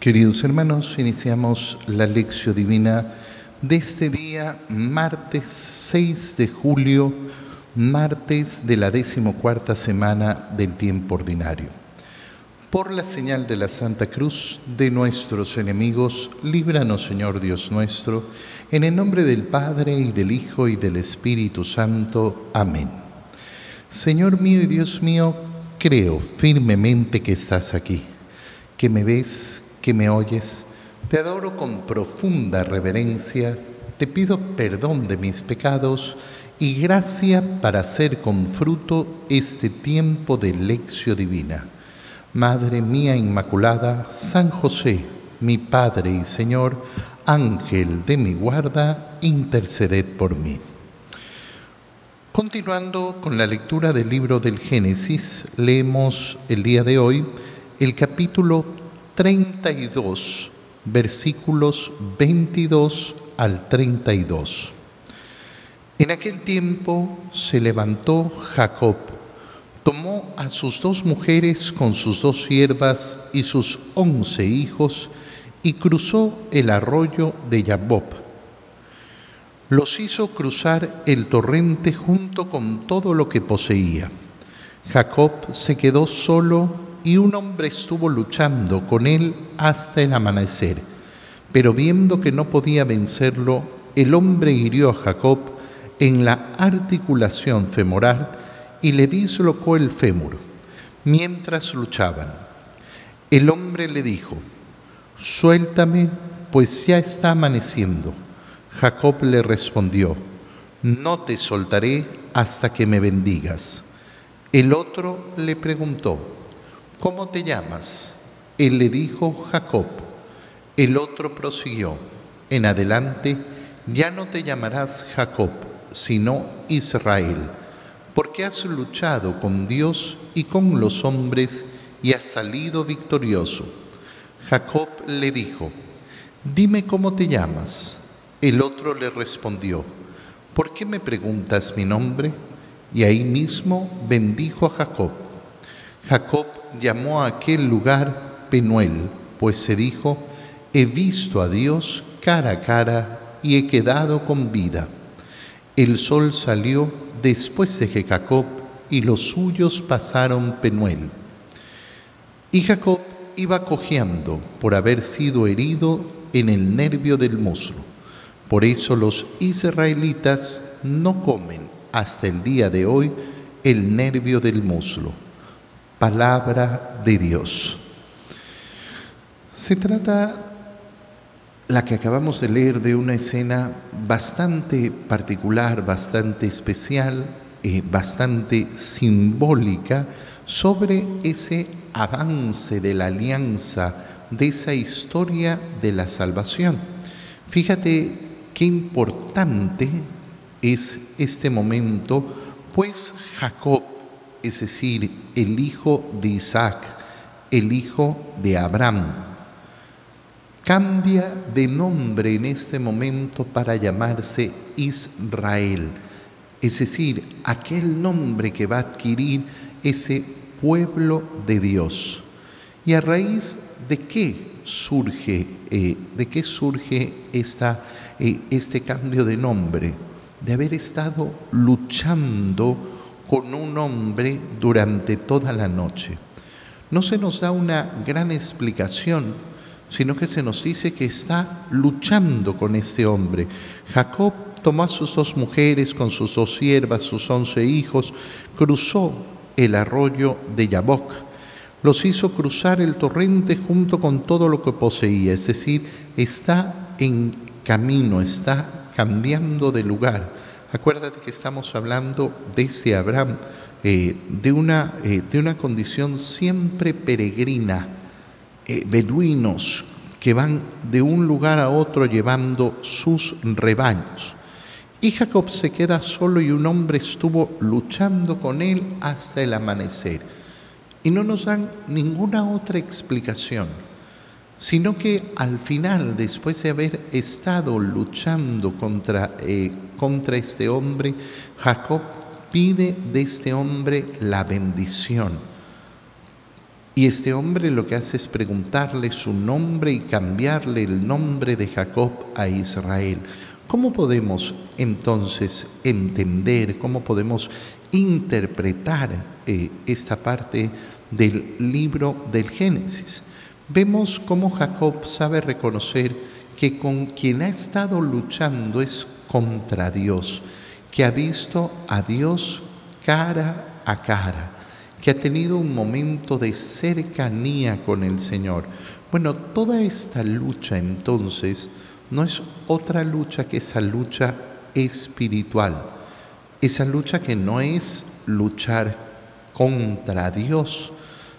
Queridos hermanos, iniciamos la lección divina de este día, martes 6 de julio, martes de la decimocuarta semana del tiempo ordinario. Por la señal de la Santa Cruz de nuestros enemigos, líbranos, Señor Dios nuestro, en el nombre del Padre y del Hijo y del Espíritu Santo. Amén. Señor mío y Dios mío, creo firmemente que estás aquí, que me ves, que me oyes, te adoro con profunda reverencia, te pido perdón de mis pecados y gracia para hacer con fruto este tiempo de lección divina. Madre mía Inmaculada, San José, mi Padre y Señor, Ángel de mi guarda, interceded por mí. Continuando con la lectura del libro del Génesis, leemos el día de hoy el capítulo 32, versículos 22 al 32. En aquel tiempo se levantó Jacob, tomó a sus dos mujeres con sus dos siervas y sus once hijos y cruzó el arroyo de Yabob. Los hizo cruzar el torrente junto con todo lo que poseía. Jacob se quedó solo y un hombre estuvo luchando con él hasta el amanecer. Pero viendo que no podía vencerlo, el hombre hirió a Jacob en la articulación femoral y le dislocó el fémur mientras luchaban. El hombre le dijo, suéltame, pues ya está amaneciendo. Jacob le respondió, no te soltaré hasta que me bendigas. El otro le preguntó, ¿cómo te llamas? Él le dijo, Jacob. El otro prosiguió, en adelante ya no te llamarás Jacob, sino Israel, porque has luchado con Dios y con los hombres y has salido victorioso. Jacob le dijo, dime cómo te llamas. El otro le respondió, ¿por qué me preguntas mi nombre? Y ahí mismo bendijo a Jacob. Jacob llamó a aquel lugar Penuel, pues se dijo, he visto a Dios cara a cara y he quedado con vida. El sol salió después de que Jacob y los suyos pasaron Penuel. Y Jacob iba cojeando por haber sido herido en el nervio del muslo. Por eso los israelitas no comen hasta el día de hoy el nervio del muslo palabra de Dios. Se trata, la que acabamos de leer, de una escena bastante particular, bastante especial, eh, bastante simbólica sobre ese avance de la alianza, de esa historia de la salvación. Fíjate qué importante es este momento, pues Jacob es decir, el hijo de Isaac, el hijo de Abraham. Cambia de nombre en este momento para llamarse Israel, es decir, aquel nombre que va a adquirir ese pueblo de Dios. ¿Y a raíz de qué surge, eh, de qué surge esta, eh, este cambio de nombre? De haber estado luchando con un hombre durante toda la noche. No se nos da una gran explicación, sino que se nos dice que está luchando con este hombre. Jacob tomó a sus dos mujeres con sus dos siervas, sus once hijos, cruzó el arroyo de Yabok, los hizo cruzar el torrente junto con todo lo que poseía, es decir, está en camino, está cambiando de lugar Acuérdate que estamos hablando de ese Abraham, eh, de, una, eh, de una condición siempre peregrina, eh, beduinos que van de un lugar a otro llevando sus rebaños. Y Jacob se queda solo y un hombre estuvo luchando con él hasta el amanecer. Y no nos dan ninguna otra explicación sino que al final, después de haber estado luchando contra, eh, contra este hombre, Jacob pide de este hombre la bendición. Y este hombre lo que hace es preguntarle su nombre y cambiarle el nombre de Jacob a Israel. ¿Cómo podemos entonces entender, cómo podemos interpretar eh, esta parte del libro del Génesis? Vemos cómo Jacob sabe reconocer que con quien ha estado luchando es contra Dios, que ha visto a Dios cara a cara que ha tenido un momento de cercanía con el Señor. Bueno, toda esta lucha entonces no es otra lucha que esa lucha espiritual, esa lucha que no es luchar contra Dios,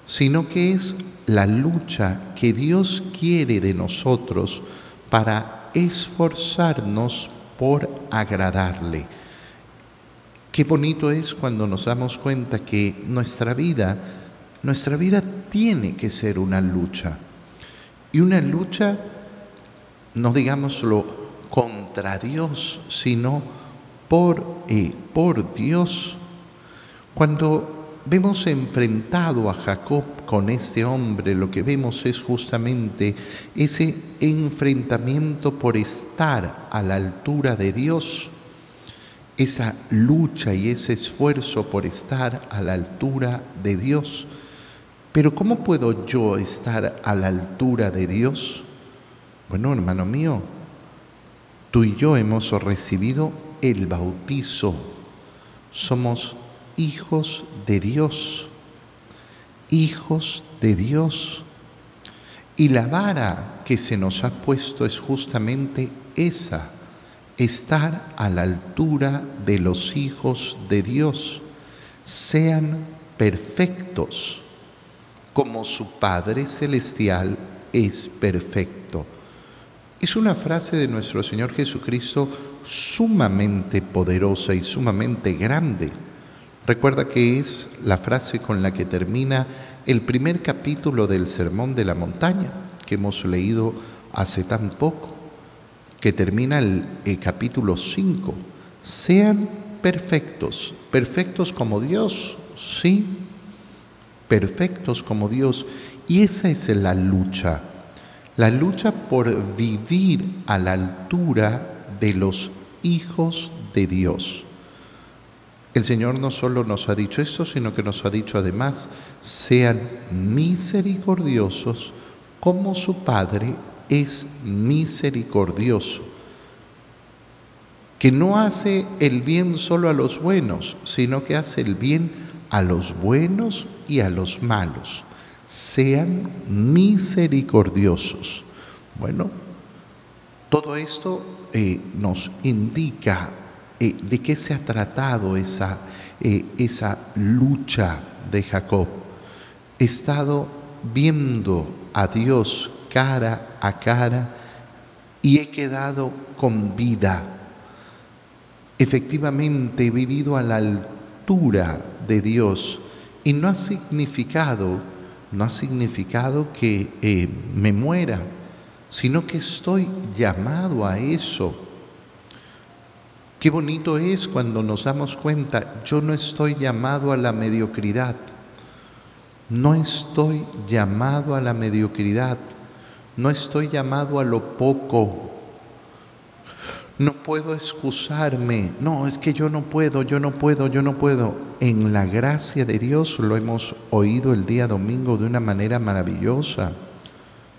sino que es la lucha que Dios quiere de nosotros para esforzarnos por agradarle Qué bonito es cuando nos damos cuenta que nuestra vida, nuestra vida tiene que ser una lucha. Y una lucha, no digámoslo contra Dios, sino por, eh, por Dios. Cuando vemos enfrentado a Jacob con este hombre, lo que vemos es justamente ese enfrentamiento por estar a la altura de Dios esa lucha y ese esfuerzo por estar a la altura de Dios. Pero ¿cómo puedo yo estar a la altura de Dios? Bueno, hermano mío, tú y yo hemos recibido el bautizo. Somos hijos de Dios, hijos de Dios. Y la vara que se nos ha puesto es justamente esa estar a la altura de los hijos de Dios. Sean perfectos, como su Padre Celestial es perfecto. Es una frase de nuestro Señor Jesucristo sumamente poderosa y sumamente grande. Recuerda que es la frase con la que termina el primer capítulo del Sermón de la Montaña que hemos leído hace tan poco que termina el, capítulo 5, sean perfectos, perfectos como Dios, sí, perfectos como Dios. Y esa es la lucha, la lucha por vivir a la altura de los hijos de Dios. El Señor no solo nos ha dicho esto, sino que nos ha dicho además, sean misericordiosos como su Padre es misericordioso, que no hace el bien solo a los buenos, sino que hace el bien a los buenos y a los malos. Sean misericordiosos. Bueno, todo esto eh, nos indica eh, de qué se ha tratado esa, eh, esa lucha de Jacob. He estado viendo a Dios cara a cara y he quedado con vida. Efectivamente he vivido a la altura de Dios y no ha significado, no ha significado que eh, me muera, sino que estoy llamado a eso. Qué bonito es cuando nos damos cuenta, yo no estoy llamado a la mediocridad, no estoy llamado a la mediocridad, no estoy llamado a lo poco. No puedo excusarme. No, es que yo no puedo, yo no puedo, yo no puedo. En la gracia de Dios lo hemos oído el día domingo de una manera maravillosa.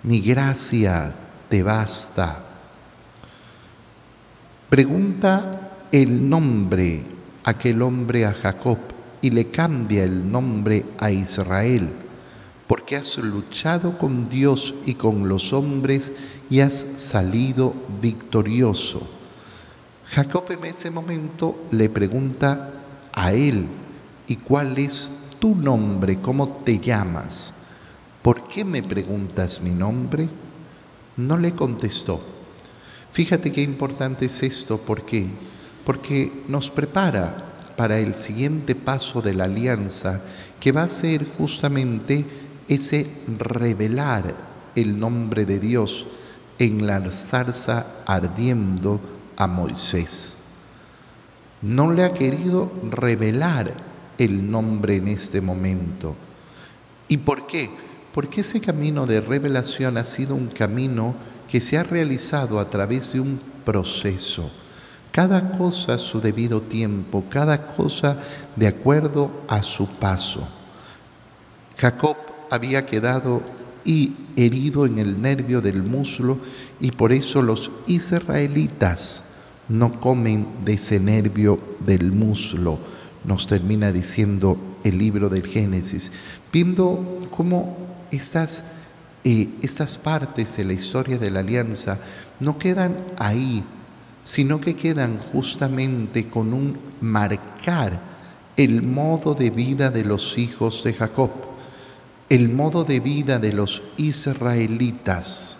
Mi gracia te basta. Pregunta el nombre aquel hombre a Jacob y le cambia el nombre a Israel porque has luchado con Dios y con los hombres y has salido victorioso. Jacob en ese momento le pregunta a él, ¿y cuál es tu nombre? ¿Cómo te llamas? ¿Por qué me preguntas mi nombre? No le contestó. Fíjate qué importante es esto, ¿por qué? Porque nos prepara para el siguiente paso de la alianza, que va a ser justamente ese revelar el nombre de Dios en la zarza ardiendo a Moisés. No le ha querido revelar el nombre en este momento. ¿Y por qué? porque ese camino de revelación ha sido un camino que se ha realizado a través de un proceso. Cada cosa a su debido tiempo, cada cosa de acuerdo a su paso. Jacob había quedado y herido en el nervio del muslo y por eso los israelitas no comen de ese nervio del muslo, nos termina diciendo el libro del Génesis, viendo cómo estas, eh, estas partes de la historia de la alianza no quedan ahí, sino que quedan justamente con un marcar el modo de vida de los hijos de Jacob, el modo de vida de los israelitas,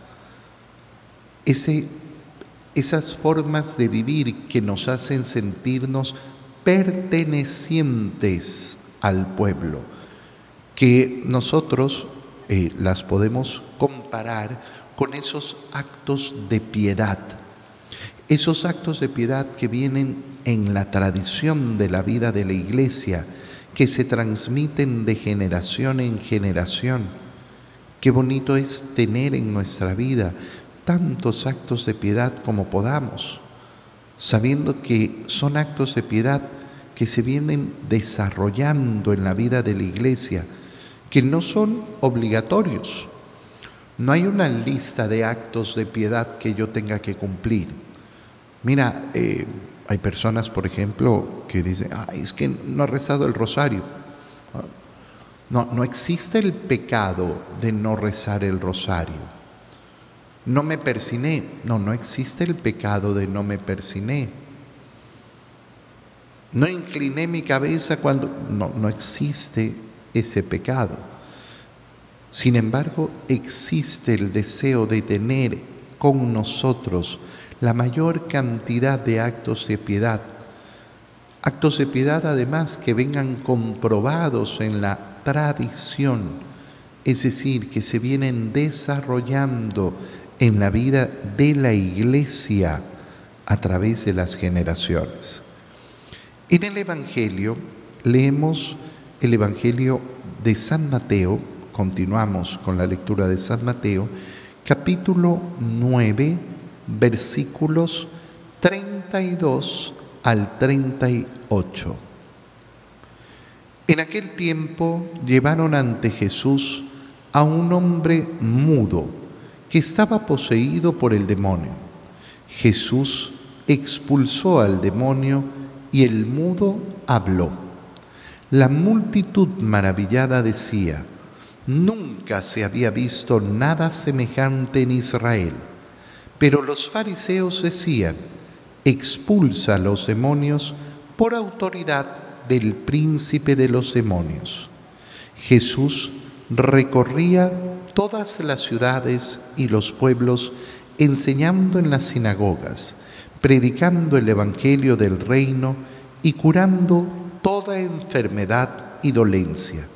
esas formas de vivir que nos hacen sentirnos pertenecientes al pueblo, que nosotros eh, las podemos comparar con esos actos de piedad, esos actos de piedad que vienen en la tradición de la vida de la iglesia, que se transmiten de generación en generación. Qué bonito es tener en nuestra vida tantos actos de piedad como podamos, sabiendo que son actos de piedad que se vienen desarrollando en la vida de la iglesia, que no son obligatorios. No hay una lista de actos de piedad que yo tenga que cumplir. Mira, eh, hay personas, por ejemplo, que dicen, es que no ha rezado el rosario. No, no existe el pecado de no rezar el rosario. No me persiné. No, no existe el pecado de no me persiné. No incliné mi cabeza cuando... No, no existe ese pecado. Sin embargo, existe el deseo de tener con nosotros la mayor cantidad de actos de piedad. Actos de piedad además que vengan comprobados en la tradición, es decir, que se vienen desarrollando en la vida de la iglesia a través de las generaciones. En el Evangelio leemos el Evangelio de San Mateo, continuamos con la lectura de San Mateo, capítulo 9, versículos 32 al 38. En aquel tiempo llevaron ante Jesús a un hombre mudo que estaba poseído por el demonio. Jesús expulsó al demonio y el mudo habló. La multitud maravillada decía, nunca se había visto nada semejante en Israel. Pero los fariseos decían, expulsa a los demonios por autoridad del príncipe de los demonios. Jesús recorría todas las ciudades y los pueblos enseñando en las sinagogas predicando el Evangelio del reino y curando toda enfermedad y dolencia.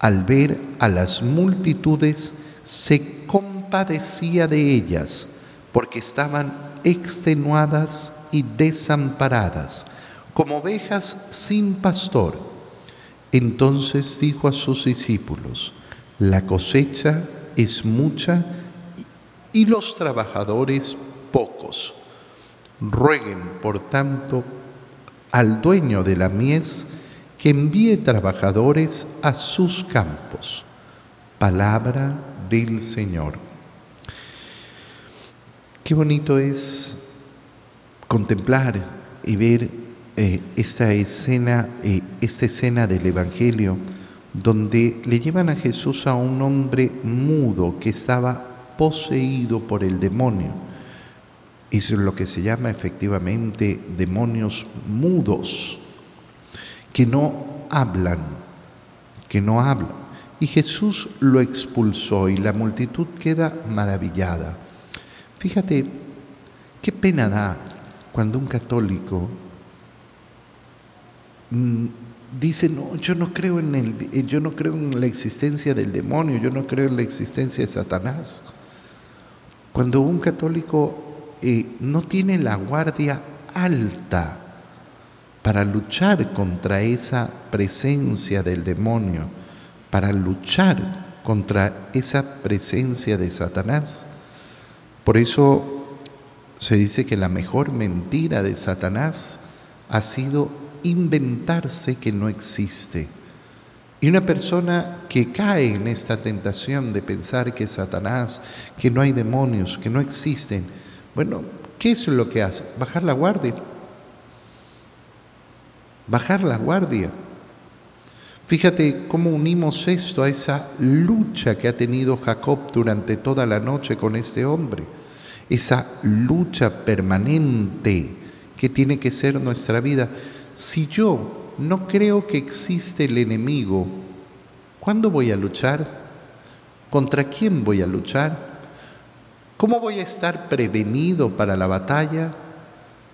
Al ver a las multitudes, se compadecía de ellas, porque estaban extenuadas y desamparadas, como ovejas sin pastor. Entonces dijo a sus discípulos, la cosecha es mucha y los trabajadores pocos. Rueguen, por tanto, al dueño de la mies que envíe trabajadores a sus campos. Palabra del Señor. Qué bonito es contemplar y ver eh, esta escena, eh, esta escena del Evangelio, donde le llevan a Jesús a un hombre mudo que estaba poseído por el demonio es lo que se llama efectivamente demonios mudos, que no hablan, que no hablan. Y Jesús lo expulsó y la multitud queda maravillada. Fíjate, qué pena da cuando un católico mm, dice, no, yo no creo en el, yo no creo en la existencia del demonio, yo no creo en la existencia de Satanás. Cuando un católico no tiene la guardia alta para luchar contra esa presencia del demonio, para luchar contra esa presencia de Satanás. Por eso se dice que la mejor mentira de Satanás ha sido inventarse que no existe. Y una persona que cae en esta tentación de pensar que Satanás, que no hay demonios, que no existen, bueno, ¿qué es lo que hace? Bajar la guardia. Bajar la guardia. Fíjate cómo unimos esto a esa lucha que ha tenido Jacob durante toda la noche con este hombre, esa lucha permanente que tiene que ser nuestra vida. Si yo no creo que existe el enemigo, ¿cuándo voy a luchar? ¿Contra quién voy a luchar? ¿Cómo voy a estar prevenido para la batalla?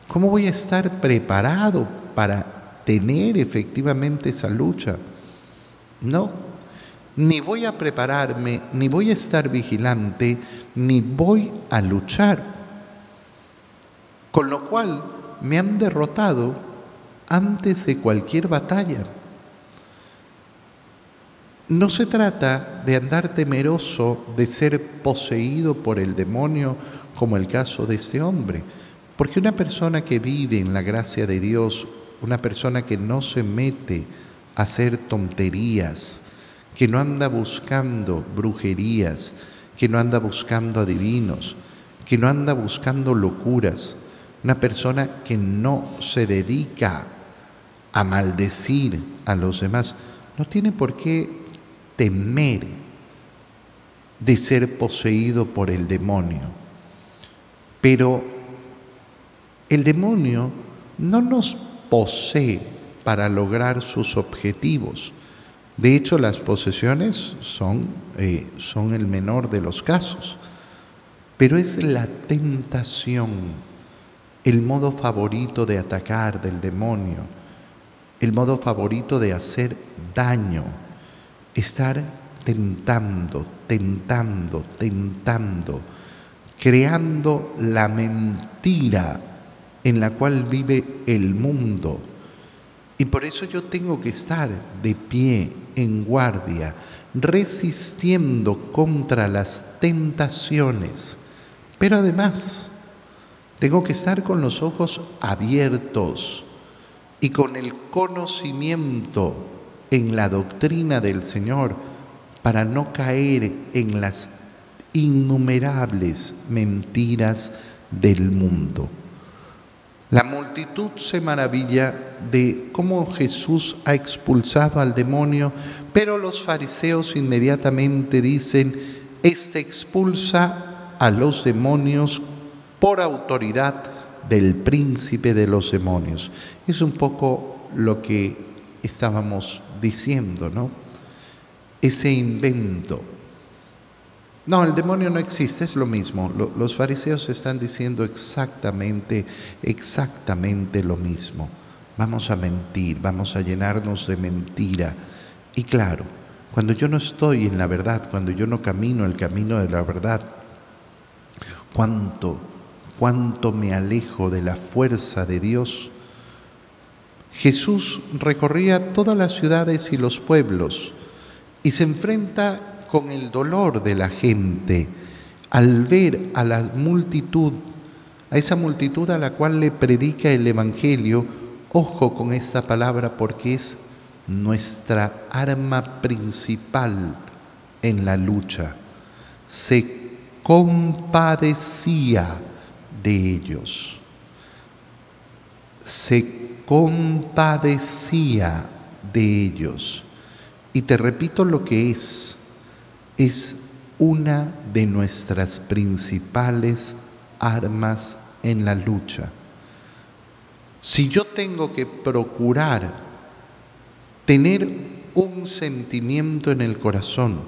¿Cómo voy a estar preparado para tener efectivamente esa lucha? No, ni voy a prepararme, ni voy a estar vigilante, ni voy a luchar. Con lo cual me han derrotado antes de cualquier batalla. No se trata de andar temeroso de ser poseído por el demonio como el caso de este hombre, porque una persona que vive en la gracia de Dios, una persona que no se mete hacer tonterías, que no anda buscando brujerías, que no anda buscando adivinos, que no anda buscando locuras, una persona que no se dedica a maldecir a los demás, no tiene por qué temer de ser poseído por el demonio. Pero el demonio no nos posee para lograr sus objetivos. De hecho, las posesiones son, eh, son el menor de los casos, pero es la tentación, el modo favorito de atacar del demonio, el modo favorito de hacer daño, estar tentando, tentando, tentando, creando la mentira en la cual vive el mundo y por eso yo tengo que estar de pie, en guardia, resistiendo contra las tentaciones. Pero además, tengo que estar con los ojos abiertos y con el conocimiento en la doctrina del Señor para no caer en las innumerables mentiras del mundo. La multitud se maravilla de cómo Jesús ha expulsado al demonio, pero los fariseos inmediatamente dicen, este expulsa a los demonios por autoridad del príncipe de los demonios. Es un poco lo que estábamos diciendo, ¿no? Ese invento no, el demonio no existe, es lo mismo. Los fariseos están diciendo exactamente, exactamente lo mismo. Vamos a mentir, vamos a llenarnos de mentira. Y claro, cuando yo no estoy en la verdad, cuando yo no camino el camino de la verdad, cuánto, cuánto me alejo de la fuerza de Dios. Jesús recorría todas las ciudades y los pueblos y se enfrenta con el dolor de la gente al ver a la multitud, a esa multitud a la cual le predica el Evangelio, ojo con esta palabra porque es nuestra arma principal en la lucha. Se compadecía de ellos. Se compadecía de ellos. Y te repito lo que es es una de nuestras principales armas en la lucha. Si yo tengo que procurar tener un sentimiento en el corazón,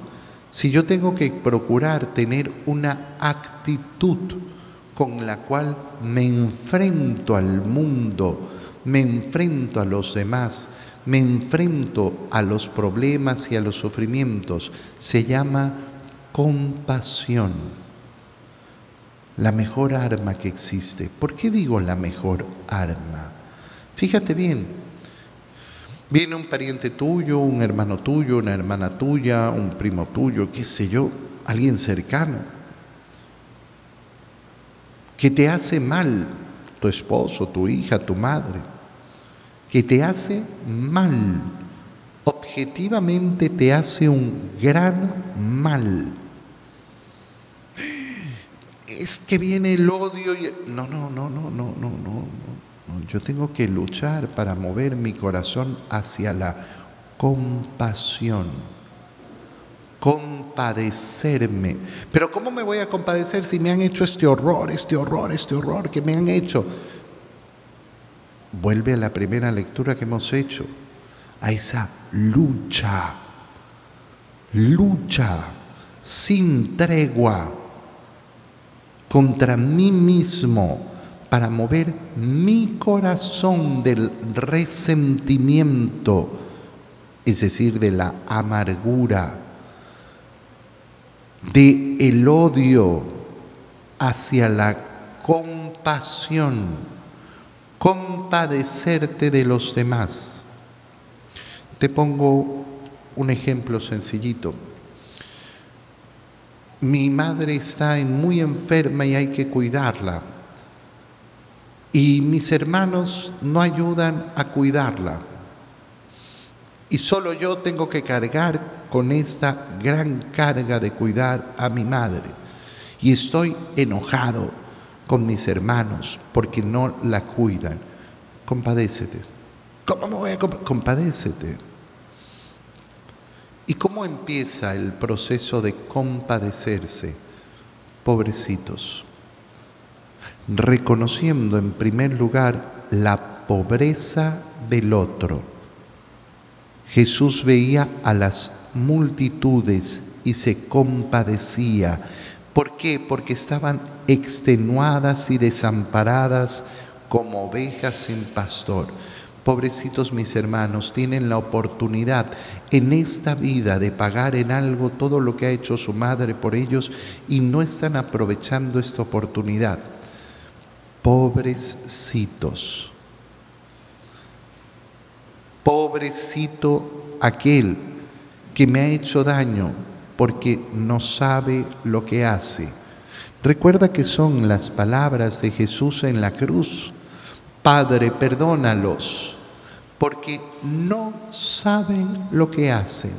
si yo tengo que procurar tener una actitud con la cual me enfrento al mundo, me enfrento a los demás, me enfrento a los problemas y a los sufrimientos, se llama compasión. La mejor arma que existe. ¿Por qué digo la mejor arma? Fíjate bien, Viene un pariente tuyo, un hermano tuyo, una hermana tuya, un primo tuyo, qué sé yo, alguien cercano, que te hace mal, tu esposo, tu hija, tu madre, que te hace mal, objetivamente te hace un gran mal. Es que viene el odio y... No, no, no, no, no, no, no. Yo tengo que luchar para mover mi corazón hacia la compasión. Compadecerme. Pero ¿cómo me voy a compadecer si me han hecho este horror, este horror, este horror que me han hecho? Vuelve a la primera lectura que hemos hecho, a esa lucha, lucha sin tregua contra mí mismo para mover mi corazón del resentimiento, es decir, de la amargura, de el odio hacia la compasión, compadecerte de los demás. Te pongo un ejemplo sencillito. Mi madre está muy enferma y hay que cuidarla y mis hermanos no ayudan a cuidarla. Y solo yo tengo que cargar con esta gran carga de cuidar a mi madre. Y estoy enojado con mis hermanos porque no la cuidan. Compadécete. ¿Cómo me voy a compadécete? ¿Y cómo empieza el proceso de compadecerse? Pobrecitos reconociendo en primer lugar la pobreza del otro. Jesús veía a las multitudes y se compadecía. ¿Por qué? Porque estaban extenuadas y desamparadas como ovejas sin pastor. Pobrecitos mis hermanos, tienen la oportunidad en esta vida de pagar en algo todo lo que ha hecho su madre por ellos y no están aprovechando esta oportunidad pobrecitos. Pobrecito aquel que me ha hecho daño porque no sabe lo que hace. Recuerda que son las palabras de Jesús en la cruz. Padre, perdónalos, porque no saben lo que hacen.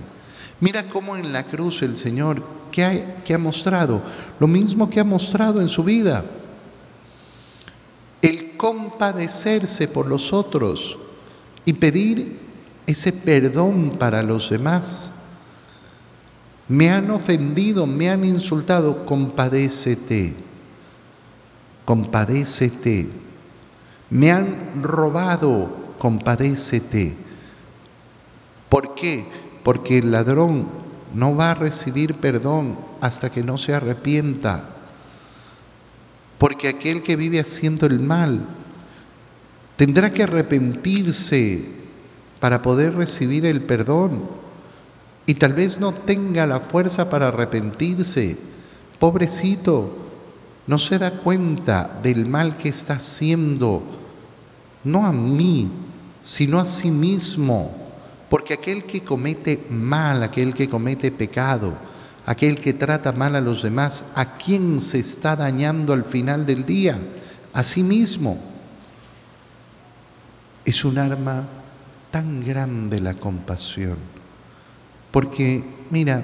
Mira cómo en la cruz el Señor, que ha mostrado? Lo mismo que ha mostrado en su vida el compadecerse por los otros y pedir ese perdón para los demás. Me han ofendido, me han insultado, compadécete, compadécete. Me han robado, compadécete. ¿Por qué? Porque el ladrón no va a recibir perdón hasta que no se arrepienta porque aquel que vive haciendo el mal tendrá que arrepentirse para poder recibir el perdón y tal vez no tenga la fuerza para arrepentirse. Pobrecito, no se da cuenta del mal que está haciendo, no a mí, sino a sí mismo, porque aquel que comete mal, aquel que comete pecado, aquel que trata mal a los demás, ¿a quién se está dañando al final del día? A sí mismo. Es un arma tan grande la compasión. Porque, mira,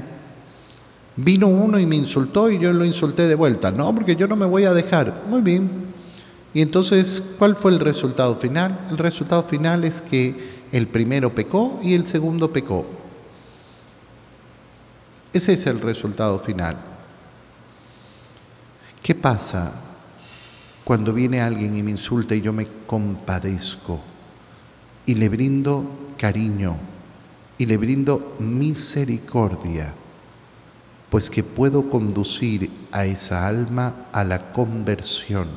vino uno y me insultó y yo lo insulté de vuelta. No, porque yo no me voy a dejar. Muy bien. Y entonces, ¿cuál fue el resultado final? El resultado final es que el primero pecó y el segundo pecó. Ese es el resultado final. ¿Qué pasa cuando viene alguien y me insulta y yo me compadezco y le brindo cariño y le brindo misericordia? Pues que puedo conducir a esa alma a la conversión.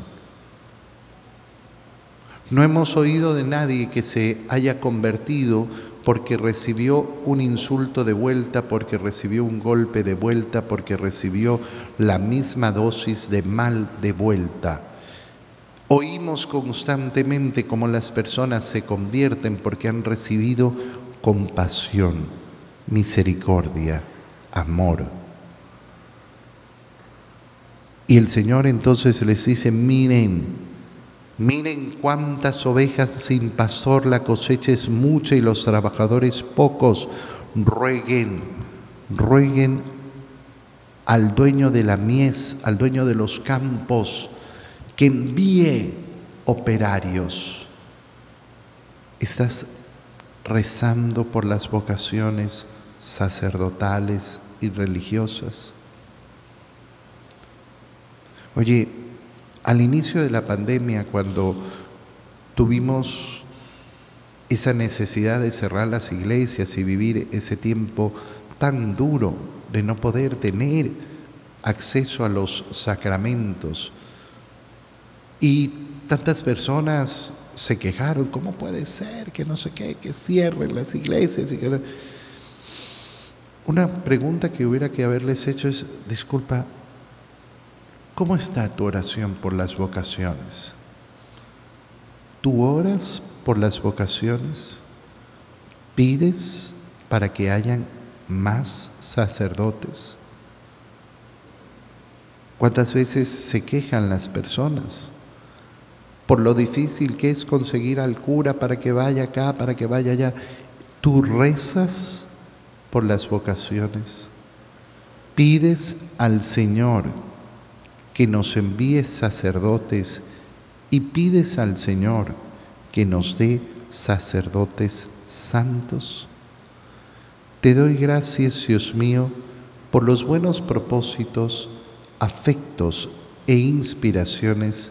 No hemos oído de nadie que se haya convertido porque recibió un insulto de vuelta, porque recibió un golpe de vuelta, porque recibió la misma dosis de mal de vuelta. Oímos constantemente cómo las personas se convierten porque han recibido compasión, misericordia, amor. Y el Señor entonces les dice, miren, miren cuántas ovejas sin pastor, la cosecha es mucha y los trabajadores pocos. Rueguen, rueguen al dueño de la mies, al dueño de los campos, que envíe operarios. Estás rezando por las vocaciones sacerdotales y religiosas. Oye, al inicio de la pandemia, cuando tuvimos esa necesidad de cerrar las iglesias y vivir ese tiempo tan duro de no poder tener acceso a los sacramentos, y tantas personas se quejaron, ¿cómo puede ser que no sé qué, que cierren las iglesias? Y que... Una pregunta que hubiera que haberles hecho es, disculpa, ¿cómo está tu oración por las vocaciones? ¿Tú oras por las vocaciones? ¿Pides para que hayan más sacerdotes? ¿Cuántas veces se quejan las personas? Por lo difícil que es conseguir al cura para que vaya acá, para que vaya allá. Tú rezas por las vocaciones. Pides al Señor que nos envíe sacerdotes y pides al Señor que nos dé sacerdotes santos. Te doy gracias, Dios mío, por los buenos propósitos, afectos e inspiraciones